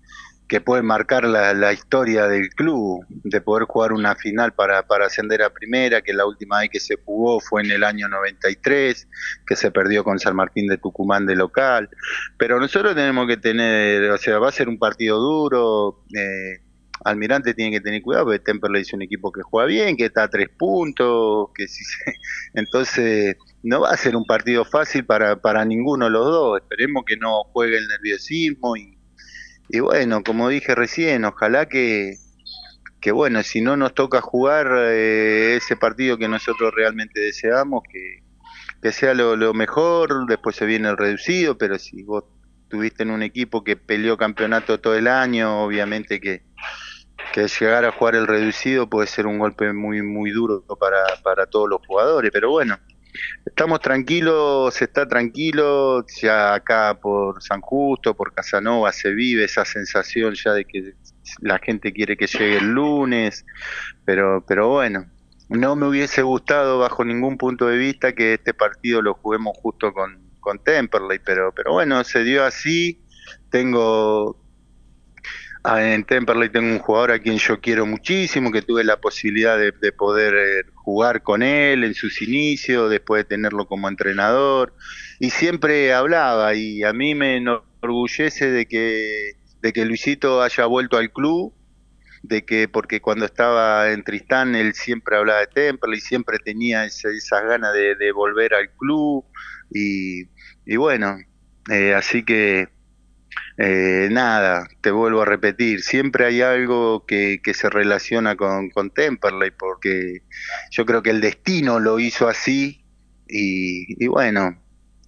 que puede marcar la, la, historia del club, de poder jugar una final para, para ascender a primera, que la última vez que se jugó fue en el año 93, que se perdió con San Martín de Tucumán de local. Pero nosotros tenemos que tener, o sea, va a ser un partido duro. Eh, Almirante tiene que tener cuidado porque Temperley es un equipo que juega bien, que está a tres puntos, que si entonces no va a ser un partido fácil para, para ninguno de los dos. Esperemos que no juegue el nerviosismo y, y bueno, como dije recién, ojalá que, que bueno, si no nos toca jugar eh, ese partido que nosotros realmente deseamos, que, que sea lo, lo mejor, después se viene el reducido, pero si vos tuviste en un equipo que peleó campeonato todo el año, obviamente que que llegar a jugar el reducido puede ser un golpe muy muy duro para, para todos los jugadores, pero bueno, estamos tranquilos, se está tranquilo, ya acá por San Justo, por Casanova se vive esa sensación ya de que la gente quiere que llegue el lunes, pero pero bueno, no me hubiese gustado bajo ningún punto de vista que este partido lo juguemos justo con, con Temperley, pero pero bueno, se dio así, tengo en Temperley tengo un jugador a quien yo quiero muchísimo, que tuve la posibilidad de, poder eh, jugar con él en sus inicios, después de tenerlo como entrenador, y siempre hablaba, y a mí me enorgullece de que, de que Luisito haya vuelto al club, de que porque cuando estaba en Tristán él siempre hablaba de Temple y siempre tenía esa- esas ganas de, de volver al club y, y bueno, eh, así que eh, nada, te vuelvo a repetir, siempre hay algo que, que se relaciona con, con Temperley porque yo creo que el destino lo hizo así y, y bueno,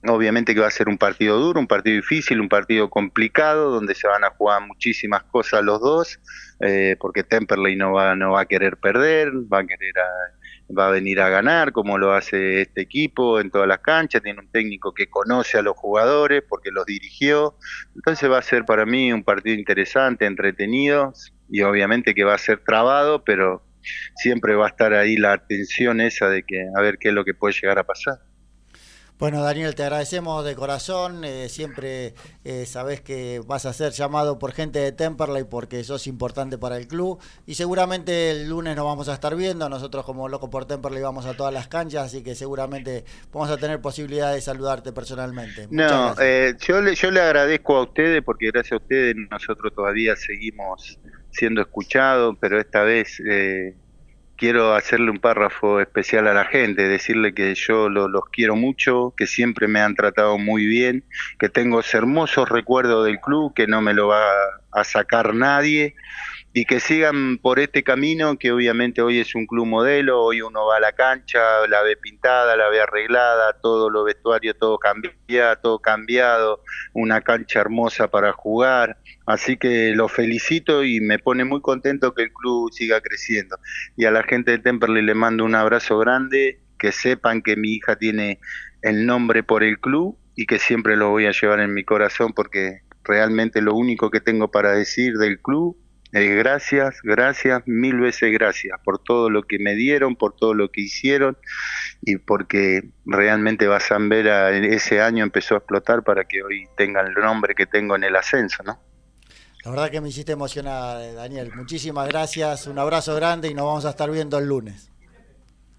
obviamente que va a ser un partido duro, un partido difícil, un partido complicado donde se van a jugar muchísimas cosas los dos eh, porque Temperley no va, no va a querer perder, va a querer va a venir a ganar como lo hace este equipo en todas las canchas, tiene un técnico que conoce a los jugadores porque los dirigió, entonces va a ser para mí un partido interesante, entretenido y obviamente que va a ser trabado, pero siempre va a estar ahí la atención esa de que a ver qué es lo que puede llegar a pasar. Bueno, Daniel, te agradecemos de corazón. eh, siempre eh, sabes que vas a ser llamado por gente de Temperley porque sos importante para el club. Y seguramente el lunes nos vamos a estar viendo. Nosotros, como Loco por Temperley, vamos a todas las canchas. Así que seguramente vamos a tener posibilidad de saludarte personalmente. Muchas No, eh, yo, le, yo le agradezco a ustedes porque gracias a ustedes nosotros todavía seguimos siendo escuchados, pero esta vez eh, quiero hacerle un párrafo especial a la gente, decirle que yo lo- los quiero mucho, que siempre me han tratado muy bien, que tengo hermosos recuerdos del club, que no me lo va a sacar nadie y que sigan por este camino que obviamente hoy es un club modelo, hoy uno va a la cancha, la ve pintada, la ve arreglada, todo lo vestuario, todo cambiado, todo cambiado, una cancha hermosa para jugar, así que lo felicito y me pone muy contento que el club siga creciendo. Y a la gente de Temperley le mando un abrazo grande, que sepan que mi hija tiene el nombre por el club y que siempre lo voy a llevar en mi corazón porque realmente lo único que tengo para decir del club es gracias, gracias, mil veces gracias por todo lo que me dieron, por todo lo que hicieron y porque realmente Basambera ese año empezó a explotar para que hoy tenga el nombre que tengo en el ascenso, ¿no? La verdad que me hiciste emocionar, eh, Daniel. Muchísimas gracias. Un abrazo grande y nos vamos a estar viendo el lunes.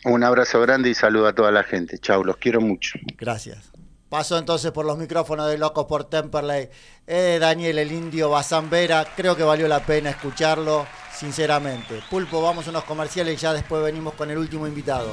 Un abrazo grande y saludo a toda la gente. Chau, los quiero mucho. Gracias. Paso entonces por los micrófonos de Locos por Temperley. Eh, Daniel, el indio Bazambera, creo que valió la pena escucharlo, sinceramente. Pulpo, vamos a unos comerciales y ya después venimos con el último invitado.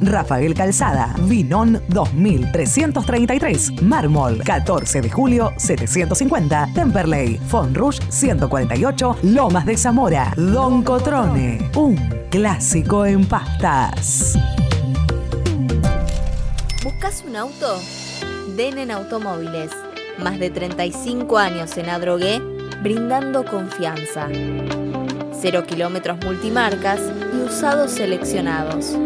Rafael Calzada, Vinón 2333, Mármol 14 de julio 750, Temperley, Fonrush 148, Lomas de Zamora, Don Cotrone, un clásico en pastas. ¿Buscas un auto? Denen Automóviles. Más de 35 años en Adrogué, brindando confianza. Cero kilómetros multimarcas y usados seleccionados.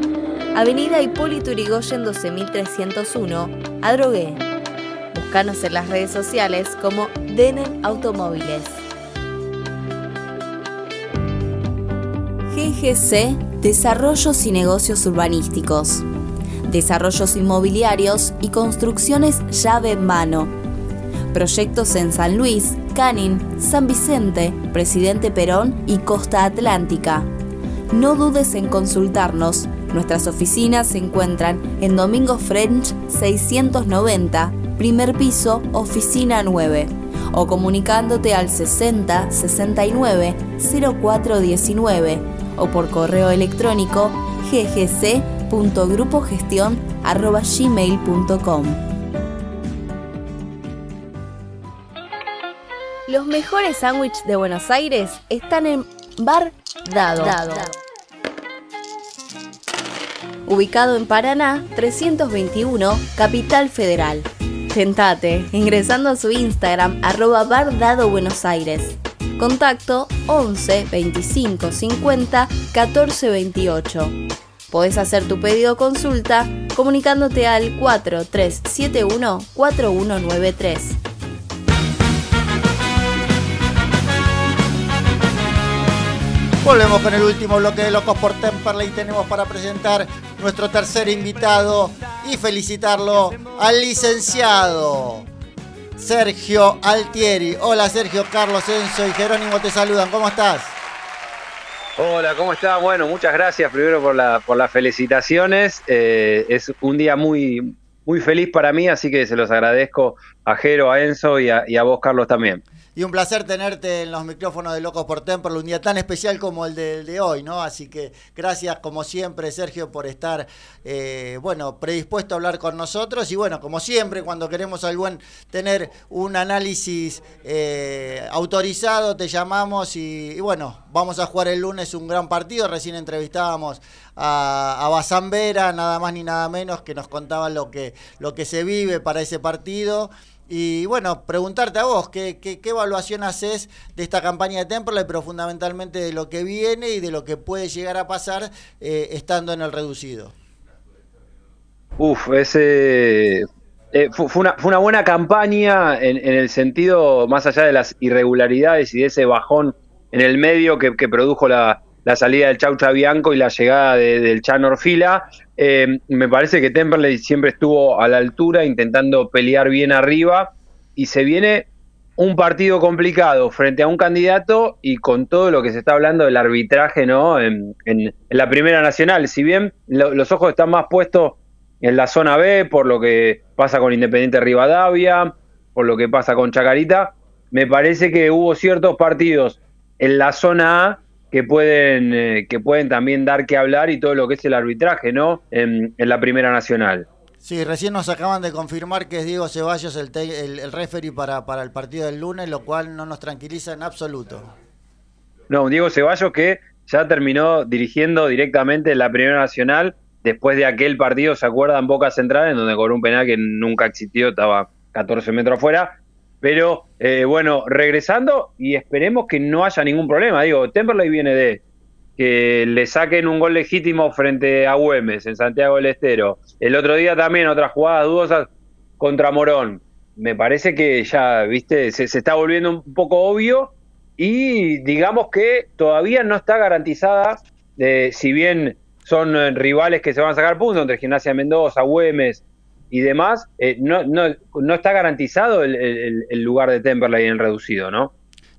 Avenida Hipólito Yrigoyen 12301, Adrogué. Búscanos en las redes sociales como Denen Automóviles. GGC Desarrollos y Negocios Urbanísticos. Desarrollos inmobiliarios y construcciones llave en mano. Proyectos en San Luis, Canin, San Vicente, Presidente Perón y Costa Atlántica. No dudes en consultarnos. Nuestras oficinas se encuentran en Domingo French 690, primer piso, oficina 9, o comunicándote al 60 69 0419 o por correo electrónico ggc.grupogestion.gmail.com. Los mejores sándwiches de Buenos Aires están en Bar Dado. Ubicado en Paraná 321, Capital Federal. Tentate ingresando a su Instagram arroba Bar Dado Buenos Aires. Contacto 11 25 50 14 28. Podés hacer tu pedido o consulta comunicándote al 4371-4193. Volvemos con el último bloque de Locos por Temperley. Tenemos para presentar nuestro tercer invitado y felicitarlo al licenciado Sergio Altieri. Hola Sergio, Carlos Enzo y Jerónimo te saludan. ¿Cómo estás? Hola, ¿cómo estás? Bueno, muchas gracias primero por, la, por las felicitaciones. Eh, es un día muy, muy feliz para mí, así que se los agradezco a Jero, a Enzo y a, y a vos, Carlos, también. Y un placer tenerte en los micrófonos de Locos por Temperley, un día tan especial como el de, de hoy, ¿no? Así que gracias como siempre, Sergio, por estar, eh, bueno, predispuesto a hablar con nosotros. Y bueno, como siempre, cuando queremos algún, tener un análisis eh, autorizado, te llamamos y, y, bueno, vamos a jugar el lunes un gran partido. Recién entrevistábamos a, a Bazambera, nada más ni nada menos, que nos contaba lo que, lo que se vive para ese partido. Y bueno, preguntarte a vos, ¿qué, qué, qué evaluación haces de esta campaña de Temperley, pero fundamentalmente de lo que viene y de lo que puede llegar a pasar eh, estando en el reducido? Uf, ese... Eh, fue, una, fue, una, buena campaña en, el sentido, más allá de las irregularidades y de ese bajón en el medio que produjo la, la, salida del Chaucha Bianco y la llegada de, del Chan Orfila. Eh, me parece que Temperley siempre estuvo a la altura, intentando pelear bien arriba, y se viene un partido complicado frente a un candidato y con todo lo que se está hablando del arbitraje ¿no? en, la Primera Nacional. Si bien lo, los ojos están más puestos en la zona B, por lo que pasa con Independiente Rivadavia, por lo que pasa con Chacarita, me parece que hubo ciertos partidos en la zona A que pueden, eh, que pueden también dar que hablar y todo lo que es el arbitraje, ¿no? En, en la Primera Nacional. Sí, recién nos acaban de confirmar que es Diego Ceballos el, el, el referee para, para el partido del lunes, lo cual no nos tranquiliza en absoluto. No, Diego Ceballos que ya terminó dirigiendo directamente en la Primera Nacional después de aquel partido, ¿se acuerdan? Boca Central, en donde cobró un penal que nunca existió, estaba 14 metros afuera. Pero eh, bueno, regresando y esperemos que no haya ningún problema. Digo, Temperley viene de que le saquen un gol legítimo frente a Güemes en Santiago del Estero. El otro día también otras jugadas dudosas contra Morón. Me parece que ya, viste, se, está volviendo un poco obvio y digamos que todavía no está garantizada, eh, si bien son eh, rivales que se van a sacar puntos entre Gimnasia Mendoza, Güemes y demás, eh, no, no, no, está garantizado el, el, lugar de Temperley en reducido, ¿no?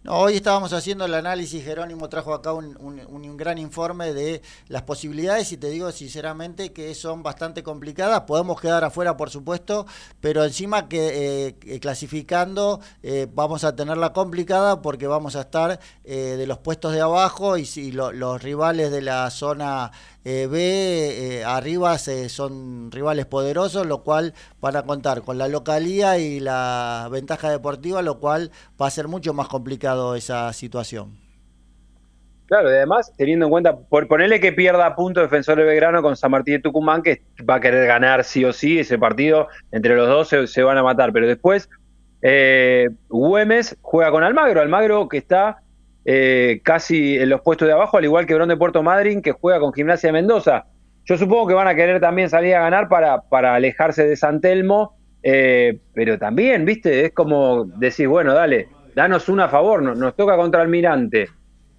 No, hoy estábamos haciendo el análisis, Jerónimo trajo acá un, un, gran informe de las posibilidades y te digo sinceramente que son bastante complicadas. Podemos quedar afuera, por supuesto, pero encima que eh, clasificando eh, vamos a tenerla complicada porque vamos a estar eh, de los puestos de abajo y si lo, los rivales de la zona eh, B eh, arriba se, son rivales poderosos, lo cual van a contar con la localía y la ventaja deportiva, lo cual va a ser mucho más complicado esa situación. Claro, y además, teniendo en cuenta, por ponerle que pierda punto Defensor de Belgrano con San Martín de Tucumán, que va a querer ganar sí o sí ese partido, entre los dos se, van a matar, pero después eh, Güemes juega con Almagro, Almagro que está eh, casi en los puestos de abajo, al igual que Brón de Puerto Madryn, que juega con Gimnasia de Mendoza. Yo supongo que van a querer también salir a ganar para, para alejarse de San Telmo, eh, pero también, viste, es como decir, bueno, dale, danos una a favor, nos, nos toca contra Almirante,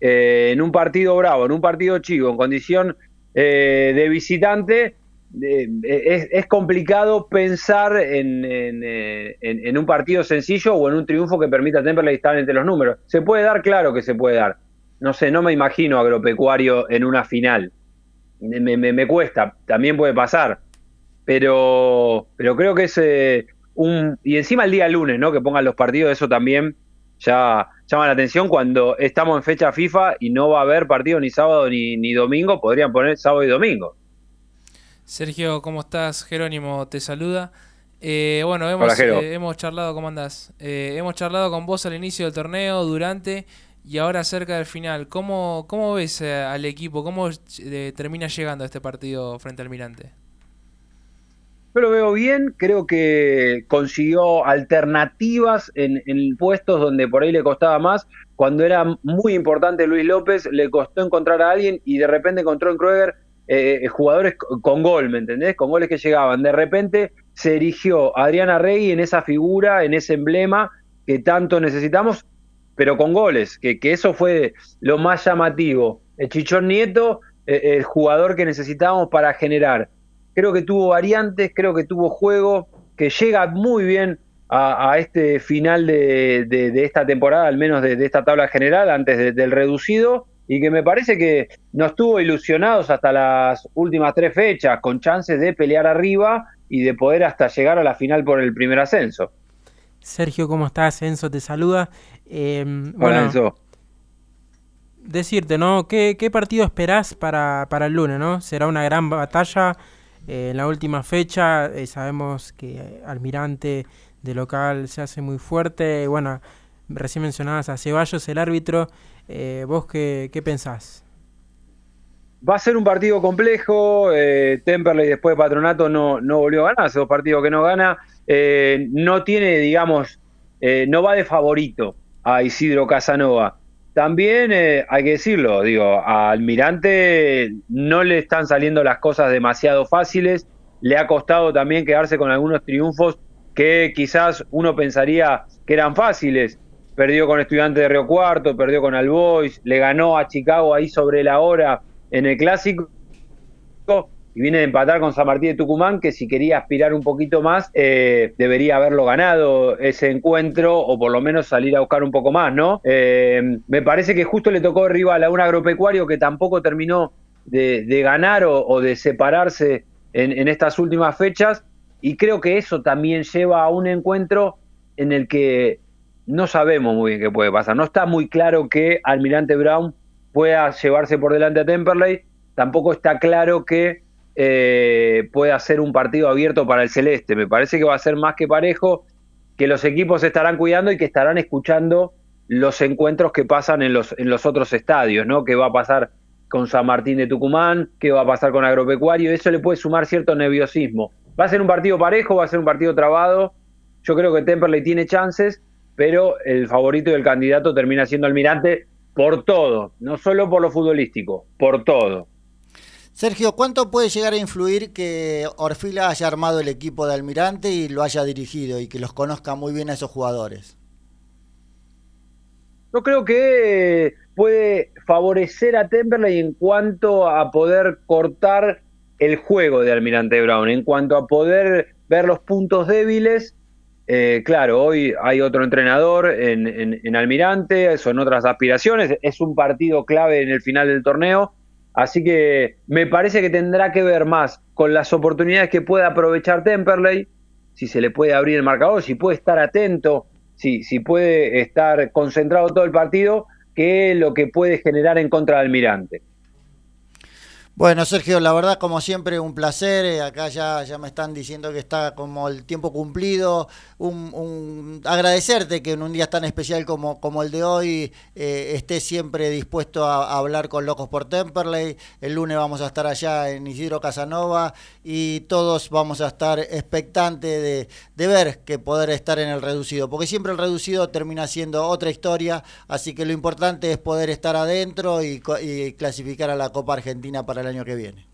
eh, en un partido bravo, en un partido chivo, en condición eh, de visitante, es, es, complicado pensar en, en, un partido sencillo o en un triunfo que permita a Temperley estar entre los números. Se puede dar, claro que se puede dar. No sé, no me imagino agropecuario en una final. Me, me, me cuesta, también puede pasar. Pero, pero creo que es eh, un. Y encima el día lunes, ¿no? Que pongan los partidos, eso también ya llama la atención cuando estamos en fecha FIFA y no va a haber partido ni sábado ni, ni domingo, podrían poner sábado y domingo. Sergio, ¿cómo estás? Jerónimo te saluda. Eh, bueno, hemos, Hola, eh, hemos charlado, ¿cómo andás? Eh, hemos charlado con vos al inicio del torneo, durante y ahora cerca del final. ¿Cómo, cómo ves eh, al equipo? ¿Cómo eh, termina llegando a este partido frente al Mirante? Yo lo veo bien, creo que consiguió alternativas en, puestos donde por ahí le costaba más. Cuando era muy importante Luis López, le costó encontrar a alguien y de repente encontró en Krueger eh, jugadores con gol, ¿me entendés? Con goles que llegaban. De repente se erigió Adriana Rey en esa figura, en ese emblema que tanto necesitamos, pero con goles, que, que eso fue lo más llamativo. El Chichón Nieto, eh, el jugador que necesitábamos para generar. Creo que tuvo variantes, creo que tuvo juego, que llega muy bien a, este final de, de, esta temporada, al menos de, esta tabla general, antes del reducido, y que me parece que nos tuvo ilusionados hasta las últimas tres fechas, con chances de pelear arriba y de poder hasta llegar a la final por el primer ascenso. Sergio, ¿cómo estás? Enzo te saluda. Eh, Hola, Enzo. Decirte, ¿no? ¿Qué, qué partido esperás para, para, el lunes, no? Será una gran batalla eh, en la última fecha. Eh, sabemos que Almirante de local se hace muy fuerte. Bueno, recién mencionabas a Ceballos, el árbitro. Eh, ¿Vos qué, qué, pensás? Va a ser un partido complejo. Eh, Temperley después de Patronato no, no volvió a ganar. Hace dos partidos que no gana. Eh, no tiene, digamos, eh, no va de favorito a Isidro Casanova. También hay que decirlo, digo, a Almirante no le están saliendo las cosas demasiado fáciles. Le ha costado también quedarse con algunos triunfos que quizás uno pensaría que eran fáciles. Perdió con Estudiantes de Río Cuarto, perdió con Albois, le ganó a Chicago ahí sobre la hora en el clásico y viene de empatar con San Martín de Tucumán, que si quería aspirar un poquito más, eh, debería haberlo ganado ese encuentro, o por lo menos salir a buscar un poco más, ¿no? Eh, me parece que justo le tocó rival a un agropecuario que tampoco terminó de, ganar o, de separarse en, estas últimas fechas, y creo que eso también lleva a un encuentro en el que no sabemos muy bien qué puede pasar. No está muy claro que Almirante Brown pueda llevarse por delante a Temperley. Tampoco está claro que eh, pueda ser un partido abierto para el Celeste. Me parece que va a ser más que parejo, que los equipos estarán cuidando y que estarán escuchando los encuentros que pasan en los, en los otros estadios, ¿no? ¿Qué va a pasar con San Martín de Tucumán? ¿Qué va a pasar con Agropecuario? Eso le puede sumar cierto nerviosismo. Va a ser un partido parejo, va a ser un partido trabado. Yo creo que Temperley tiene chances, pero el favorito y el candidato termina siendo Almirante por todo, no solo por lo futbolístico, por todo. Sergio, ¿cuánto puede llegar a influir que Orfila haya armado el equipo de Almirante y lo haya dirigido y que los conozca muy bien a esos jugadores? Yo creo que puede favorecer a Temperley en cuanto a poder cortar el juego de Almirante Brown, en cuanto a poder ver los puntos débiles. Eh, claro, hoy hay otro entrenador en, en, Almirante, son otras aspiraciones, es un partido clave en el final del torneo, así que me parece que tendrá que ver más con las oportunidades que puede aprovechar Temperley, si se le puede abrir el marcador, si puede estar atento, si, si puede estar concentrado todo el partido, que lo que puede generar en contra de Almirante. Bueno, Sergio, la verdad, como siempre, un placer. Eh, acá ya, ya me están diciendo que está como el tiempo cumplido. Un, agradecerte que en un día tan especial como, como el de hoy eh, estés siempre dispuesto a, hablar con Locos por Temperley. El lunes vamos a estar allá en Isidro Casanova y todos vamos a estar expectantes de, de ver que poder estar en el reducido, porque siempre el reducido termina siendo otra historia. Así que lo importante es poder estar adentro y, y clasificar a la Copa Argentina para el año que viene.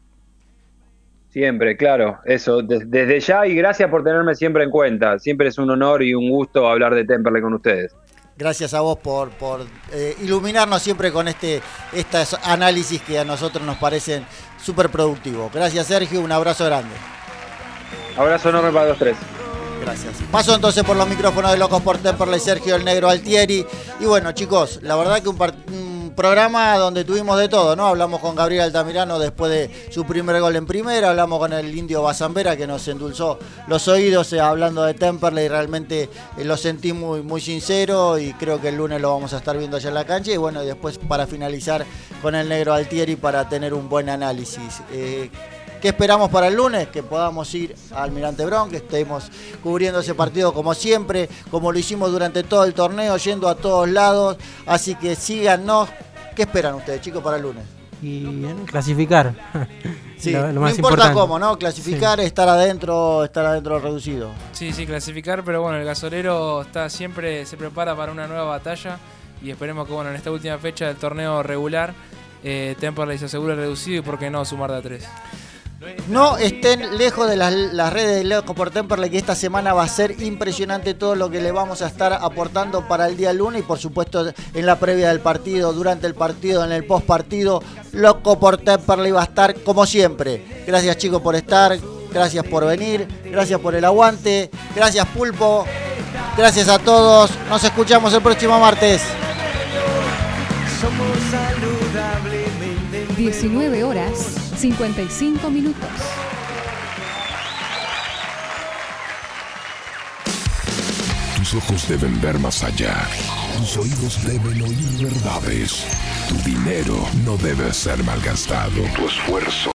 Siempre, claro, eso, desde ya y gracias por tenerme siempre en cuenta. Siempre es un honor y un gusto hablar de Temperley con ustedes. Gracias a vos por, por eh, iluminarnos siempre con este estos análisis que a nosotros nos parecen súper productivos. Gracias Sergio, un abrazo grande. Abrazo enorme para los tres. Gracias. Paso entonces por los micrófonos de Locos por Temperley, Sergio el Negro Altieri. Y bueno, chicos, la verdad que un, programa donde tuvimos de todo, ¿no? Hablamos con Gabriel Altamirano después de su primer gol en primera, hablamos con el indio Bazambera que nos endulzó los oídos eh, hablando de Temperley, realmente eh, lo sentí muy, muy sincero y creo que el lunes lo vamos a estar viendo allá en la cancha y bueno, después para finalizar con el negro Altieri para tener un buen análisis. Eh, ¿Qué esperamos para el lunes? Que podamos ir a Almirante Brown, que estemos cubriendo ese partido como siempre, como lo hicimos durante todo el torneo, yendo a todos lados. Así que síganos. ¿Qué esperan ustedes, chicos, para el lunes? Y clasificar. Sí, no importa cómo, ¿no? Clasificar, estar adentro, estar adentro reducido. Sí, sí, clasificar, pero bueno, el gasolero está siempre, se prepara para una nueva batalla y esperemos que bueno, en esta última fecha del torneo regular eh, Temperley se asegura el reducido y por qué no sumar de a 3. No estén lejos de las, redes de Loco por Temperley, que esta semana va a ser impresionante todo lo que le vamos a estar aportando para el día lunes y por supuesto en la previa del partido, durante el partido, en el post partido. Loco por Temperley va a estar como siempre. Gracias chicos por estar, gracias por venir, gracias por el aguante, gracias Pulpo, gracias a todos. Nos escuchamos el próximo martes. 19 horas 55 minutos. Tus ojos deben ver más allá. Tus oídos deben oír verdades. Tu dinero no debe ser malgastado. Tu esfuerzo